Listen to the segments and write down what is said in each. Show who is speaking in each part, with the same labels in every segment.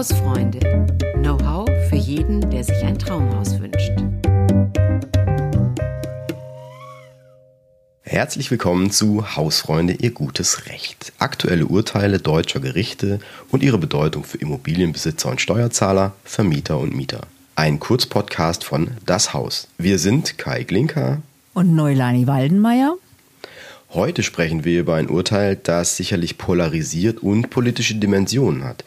Speaker 1: Hausfreunde. Know-how für jeden, der sich ein Traumhaus wünscht.
Speaker 2: Herzlich willkommen zu Hausfreunde, Ihr gutes Recht. Aktuelle Urteile deutscher Gerichte und ihre Bedeutung für Immobilienbesitzer und Steuerzahler, Vermieter und Mieter. Ein Kurzpodcast von Das Haus. Wir sind Kai Glinka
Speaker 3: und Neulani Waldenmeier.
Speaker 2: Heute sprechen wir über ein Urteil, das sicherlich polarisiert und politische Dimensionen hat.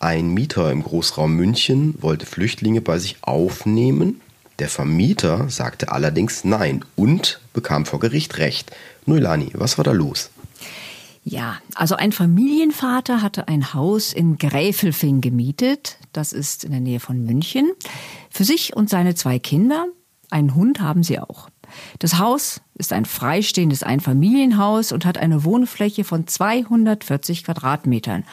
Speaker 2: Ein Mieter im Großraum München wollte Flüchtlinge bei sich aufnehmen. Der Vermieter sagte allerdings nein und bekam vor Gericht Recht. Nuilani, was war da los?
Speaker 3: Ja, also ein Familienvater hatte ein Haus in Gräfelfing gemietet. Das ist in der Nähe von München. Für sich und seine zwei Kinder. Einen Hund haben sie auch. Das Haus ist ein freistehendes Einfamilienhaus und hat eine Wohnfläche von 240 Quadratmetern.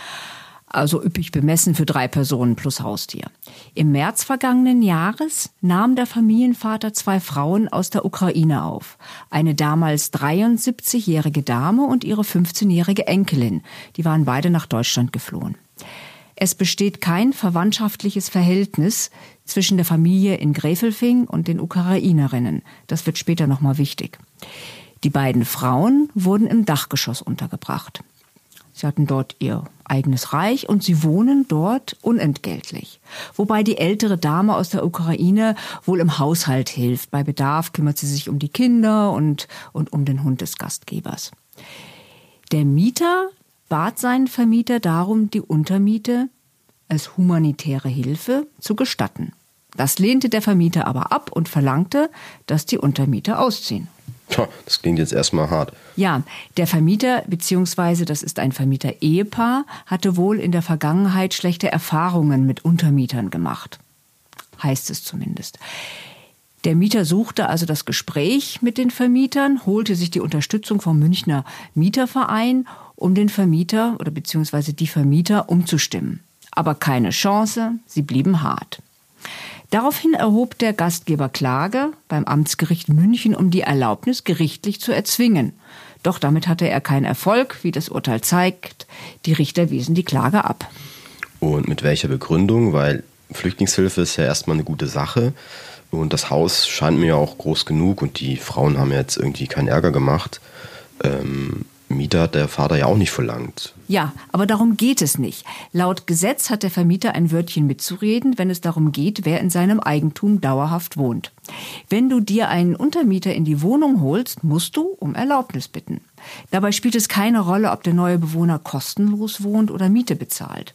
Speaker 3: Also üppig bemessen für drei Personen plus Haustier. Im März vergangenen Jahres nahm der Familienvater zwei Frauen aus der Ukraine auf. Eine damals 73-jährige Dame und ihre 15-jährige Enkelin. Die waren beide nach Deutschland geflohen. Es besteht kein verwandtschaftliches Verhältnis zwischen der Familie in Gräfelfing und den Ukrainerinnen. Das wird später nochmal wichtig. Die beiden Frauen wurden im Dachgeschoss untergebracht. Sie hatten dort ihr eigenes Reich und sie wohnen dort unentgeltlich. Wobei die ältere Dame aus der Ukraine wohl im Haushalt hilft. Bei Bedarf kümmert sie sich um die Kinder und, und um den Hund des Gastgebers. Der Mieter bat seinen Vermieter darum, die Untermiete als humanitäre Hilfe zu gestatten. Das lehnte der Vermieter aber ab und verlangte, dass die Untermieter ausziehen.
Speaker 2: Das klingt jetzt erstmal hart.
Speaker 3: Ja, der Vermieter, beziehungsweise das ist ein Vermieter-Ehepaar, hatte wohl in der Vergangenheit schlechte Erfahrungen mit Untermietern gemacht. Heißt es zumindest. Der Mieter suchte also das Gespräch mit den Vermietern, holte sich die Unterstützung vom Münchner Mieterverein, um den Vermieter oder beziehungsweise die Vermieter umzustimmen. Aber keine Chance, sie blieben hart. Daraufhin erhob der Gastgeber Klage beim Amtsgericht München, um die Erlaubnis gerichtlich zu erzwingen. Doch damit hatte er keinen Erfolg, wie das Urteil zeigt. Die Richter wiesen die Klage ab.
Speaker 2: Und mit welcher Begründung? Weil Flüchtlingshilfe ist ja erstmal eine gute Sache. Und das Haus scheint mir ja auch groß genug und die Frauen haben jetzt irgendwie keinen Ärger gemacht. Ähm, Mieter hat der Vater ja auch nicht verlangt.
Speaker 3: Ja, aber darum geht es nicht. Laut Gesetz hat der Vermieter ein Wörtchen mitzureden, wenn es darum geht, wer in seinem Eigentum dauerhaft wohnt. Wenn du dir einen Untermieter in die Wohnung holst, musst du um Erlaubnis bitten. Dabei spielt es keine Rolle, ob der neue Bewohner kostenlos wohnt oder Miete bezahlt.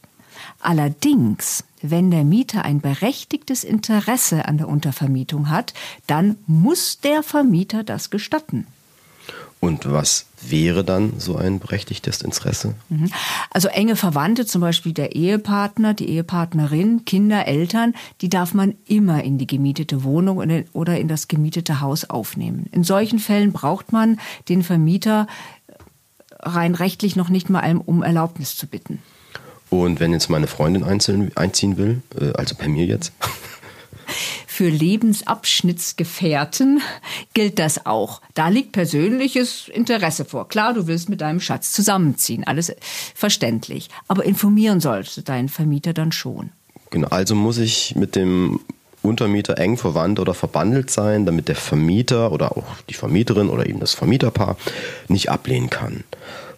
Speaker 3: Allerdings, wenn der Mieter ein berechtigtes Interesse an der Untervermietung hat, dann muss der Vermieter das gestatten.
Speaker 2: Und was wäre dann so ein berechtigtes Interesse?
Speaker 3: Mhm. Also enge Verwandte, zum Beispiel der Ehepartner, die Ehepartnerin, Kinder, Eltern, die darf man immer in die gemietete Wohnung oder in das gemietete Haus aufnehmen. In solchen Fällen braucht man den Vermieter rein rechtlich noch nicht mal um Erlaubnis zu bitten.
Speaker 2: Und wenn jetzt meine Freundin einziehen will, äh, also bei mir jetzt,
Speaker 3: Für Lebensabschnittsgefährten gilt das auch. Da liegt persönliches Interesse vor. Klar, du willst mit deinem Schatz zusammenziehen, alles verständlich. Aber informieren sollte dein Vermieter dann schon.
Speaker 2: Genau, also muss ich mit dem Untermieter eng verwandt oder verbandelt sein, damit der Vermieter oder auch die Vermieterin oder eben das Vermieterpaar nicht ablehnen kann.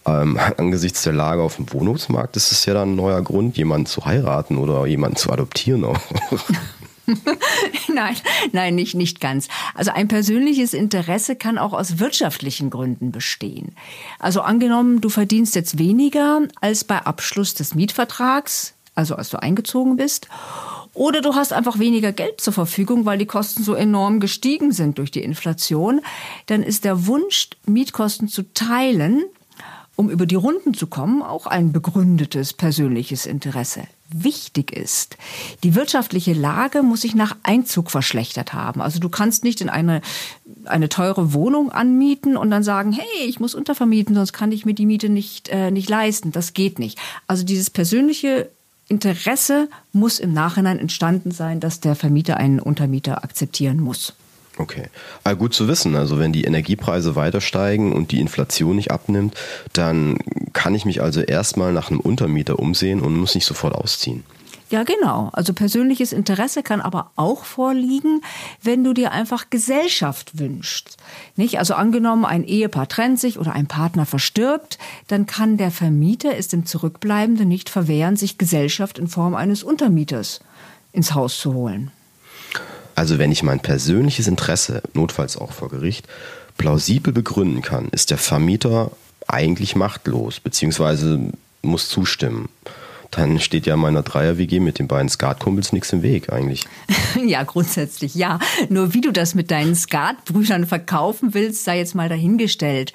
Speaker 2: Ähm, angesichts der Lage auf dem Wohnungsmarkt ist es ja dann ein neuer Grund, jemanden zu heiraten oder jemanden zu adoptieren auch.
Speaker 3: nein, nein, nicht, nicht ganz. Also ein persönliches Interesse kann auch aus wirtschaftlichen Gründen bestehen. Also angenommen, du verdienst jetzt weniger als bei Abschluss des Mietvertrags, also als du eingezogen bist. Oder du hast einfach weniger Geld zur Verfügung, weil die Kosten so enorm gestiegen sind durch die Inflation. Dann ist der Wunsch, Mietkosten zu teilen, um über die Runden zu kommen, auch ein begründetes persönliches Interesse wichtig ist. Die wirtschaftliche Lage muss sich nach Einzug verschlechtert haben. Also du kannst nicht in eine, eine teure Wohnung anmieten und dann sagen, hey, ich muss untervermieten, sonst kann ich mir die Miete nicht, äh, nicht leisten. Das geht nicht. Also dieses persönliche Interesse muss im Nachhinein entstanden sein, dass der Vermieter einen Untermieter akzeptieren muss.
Speaker 2: Okay. Aber ah, gut zu wissen. Also wenn die Energiepreise weiter steigen und die Inflation nicht abnimmt, dann kann ich mich also erstmal nach einem Untermieter umsehen und muss nicht sofort ausziehen.
Speaker 3: Ja, genau. Also persönliches Interesse kann aber auch vorliegen, wenn du dir einfach Gesellschaft wünschst. Nicht? Also angenommen, ein Ehepaar trennt sich oder ein Partner verstirbt, dann kann der Vermieter es dem Zurückbleibenden nicht verwehren, sich Gesellschaft in Form eines Untermieters ins Haus zu holen.
Speaker 2: Also wenn ich mein persönliches Interesse, notfalls auch vor Gericht, plausibel begründen kann, ist der Vermieter eigentlich machtlos, beziehungsweise muss zustimmen dann steht ja meiner Dreier-WG mit den beiden Skatkumpels nichts im Weg eigentlich.
Speaker 3: ja, grundsätzlich ja. Nur wie du das mit deinen Skatbrüdern verkaufen willst, sei jetzt mal dahingestellt.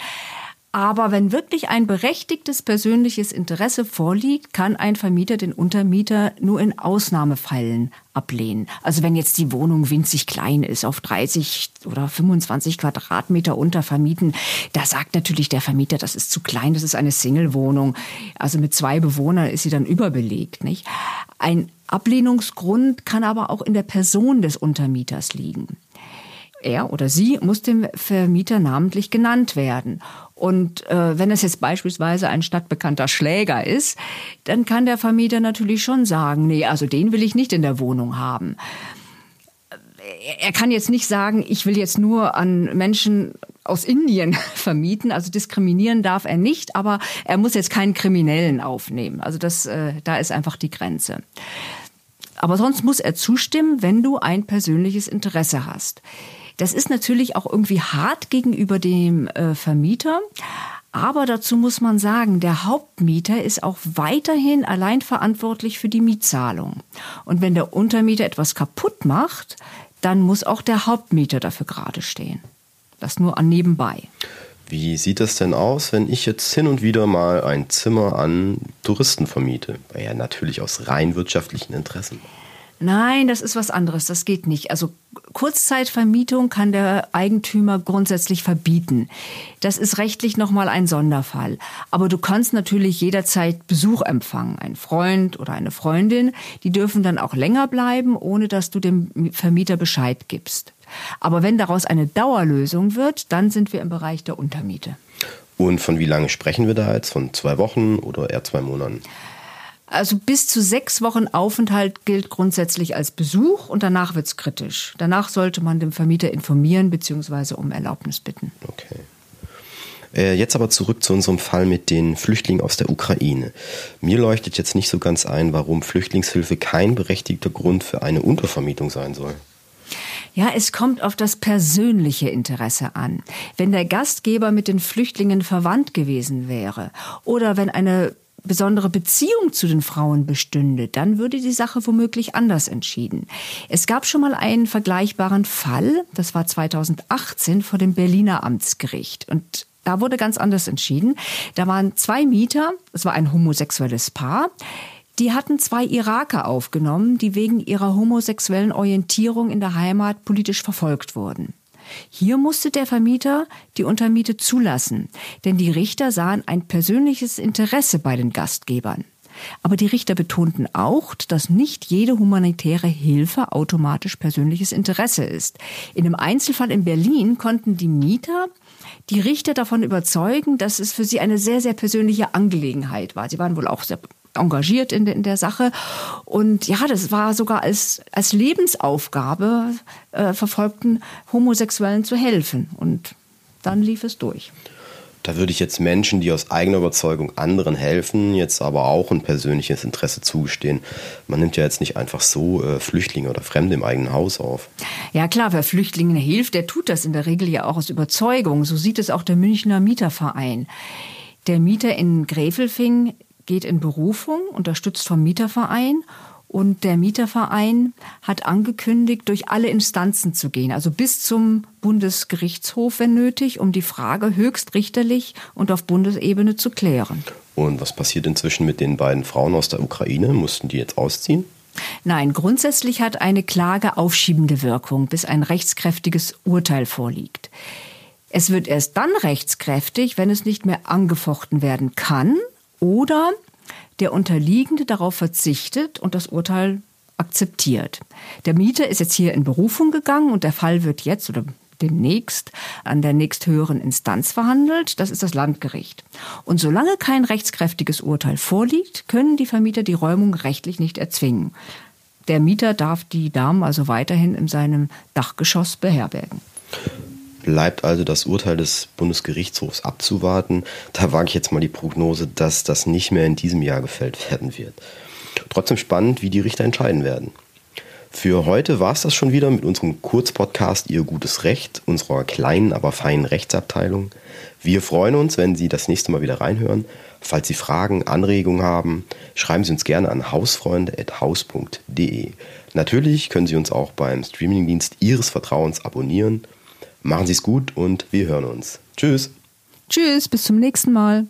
Speaker 3: Aber wenn wirklich ein berechtigtes persönliches Interesse vorliegt, kann ein Vermieter den Untermieter nur in Ausnahmefällen ablehnen. Also wenn jetzt die Wohnung winzig klein ist, auf 30 oder 25 Quadratmeter untervermieten, da sagt natürlich der Vermieter, das ist zu klein, das ist eine Single-Wohnung. Also mit zwei Bewohnern ist sie dann überbelegt, nicht? Ein Ablehnungsgrund kann aber auch in der Person des Untermieters liegen. Er oder sie muss dem Vermieter namentlich genannt werden. Und äh, wenn es jetzt beispielsweise ein stadtbekannter Schläger ist, dann kann der Vermieter natürlich schon sagen, nee, also den will ich nicht in der Wohnung haben. Er kann jetzt nicht sagen, ich will jetzt nur an Menschen aus Indien vermieten, also diskriminieren darf er nicht, aber er muss jetzt keinen Kriminellen aufnehmen. Also das, äh, da ist einfach die Grenze. Aber sonst muss er zustimmen, wenn du ein persönliches Interesse hast. Das ist natürlich auch irgendwie hart gegenüber dem äh, Vermieter. Aber dazu muss man sagen, der Hauptmieter ist auch weiterhin allein verantwortlich für die Mietzahlung. Und wenn der Untermieter etwas kaputt macht, dann muss auch der Hauptmieter dafür gerade stehen. Das nur an nebenbei.
Speaker 2: Wie sieht das denn aus, wenn ich jetzt hin und wieder mal ein Zimmer an Touristen vermiete? Ja, natürlich aus rein wirtschaftlichen Interessen.
Speaker 3: Nein, das ist was anderes. Das geht nicht. Also Kurzzeitvermietung kann der Eigentümer grundsätzlich verbieten. Das ist rechtlich nochmal ein Sonderfall. Aber du kannst natürlich jederzeit Besuch empfangen. Ein Freund oder eine Freundin, die dürfen dann auch länger bleiben, ohne dass du dem Vermieter Bescheid gibst. Aber wenn daraus eine Dauerlösung wird, dann sind wir im Bereich der Untermiete.
Speaker 2: Und von wie lange sprechen wir da jetzt? Von zwei Wochen oder eher zwei Monaten?
Speaker 3: Also bis zu sechs Wochen Aufenthalt gilt grundsätzlich als Besuch und danach wird es kritisch. Danach sollte man den Vermieter informieren bzw. um Erlaubnis bitten.
Speaker 2: Okay. Äh, jetzt aber zurück zu unserem Fall mit den Flüchtlingen aus der Ukraine. Mir leuchtet jetzt nicht so ganz ein, warum Flüchtlingshilfe kein berechtigter Grund für eine Untervermietung sein soll.
Speaker 3: Ja, es kommt auf das persönliche Interesse an. Wenn der Gastgeber mit den Flüchtlingen verwandt gewesen wäre oder wenn eine besondere Beziehung zu den Frauen bestünde, dann würde die Sache womöglich anders entschieden. Es gab schon mal einen vergleichbaren Fall, das war 2018 vor dem Berliner Amtsgericht. Und da wurde ganz anders entschieden. Da waren zwei Mieter, es war ein homosexuelles Paar, die hatten zwei Iraker aufgenommen, die wegen ihrer homosexuellen Orientierung in der Heimat politisch verfolgt wurden. Hier musste der Vermieter die Untermiete zulassen, denn die Richter sahen ein persönliches Interesse bei den Gastgebern. Aber die Richter betonten auch, dass nicht jede humanitäre Hilfe automatisch persönliches Interesse ist. In einem Einzelfall in Berlin konnten die Mieter die Richter davon überzeugen, dass es für sie eine sehr, sehr persönliche Angelegenheit war. Sie waren wohl auch sehr engagiert in, in der Sache. Und ja, das war sogar als, als Lebensaufgabe äh, verfolgten Homosexuellen zu helfen. Und dann lief es durch.
Speaker 2: Da würde ich jetzt Menschen, die aus eigener Überzeugung anderen helfen, jetzt aber auch ein persönliches Interesse zugestehen. Man nimmt ja jetzt nicht einfach so äh, Flüchtlinge oder Fremde im eigenen Haus auf.
Speaker 3: Ja klar, wer Flüchtlingen hilft, der tut das in der Regel ja auch aus Überzeugung. So sieht es auch der Münchner Mieterverein. Der Mieter in Gräfelfing geht in Berufung, unterstützt vom Mieterverein. Und der Mieterverein hat angekündigt, durch alle Instanzen zu gehen, also bis zum Bundesgerichtshof, wenn nötig, um die Frage höchstrichterlich und auf Bundesebene zu klären.
Speaker 2: Und was passiert inzwischen mit den beiden Frauen aus der Ukraine? Mussten die jetzt ausziehen?
Speaker 3: Nein, grundsätzlich hat eine Klage aufschiebende Wirkung, bis ein rechtskräftiges Urteil vorliegt. Es wird erst dann rechtskräftig, wenn es nicht mehr angefochten werden kann oder der Unterliegende darauf verzichtet und das Urteil akzeptiert. Der Mieter ist jetzt hier in Berufung gegangen und der Fall wird jetzt oder demnächst an der nächsthöheren Instanz verhandelt. Das ist das Landgericht. Und solange kein rechtskräftiges Urteil vorliegt, können die Vermieter die Räumung rechtlich nicht erzwingen. Der Mieter darf die Damen also weiterhin in seinem Dachgeschoss beherbergen.
Speaker 2: Bleibt also das Urteil des Bundesgerichtshofs abzuwarten. Da wage ich jetzt mal die Prognose, dass das nicht mehr in diesem Jahr gefällt werden wird. Trotzdem spannend, wie die Richter entscheiden werden. Für heute war es das schon wieder mit unserem Kurzpodcast Ihr gutes Recht, unserer kleinen, aber feinen Rechtsabteilung. Wir freuen uns, wenn Sie das nächste Mal wieder reinhören. Falls Sie Fragen, Anregungen haben, schreiben Sie uns gerne an hausfreunde.haus.de. Natürlich können Sie uns auch beim Streamingdienst Ihres Vertrauens abonnieren. Machen Sie es gut und wir hören uns. Tschüss.
Speaker 3: Tschüss, bis zum nächsten Mal.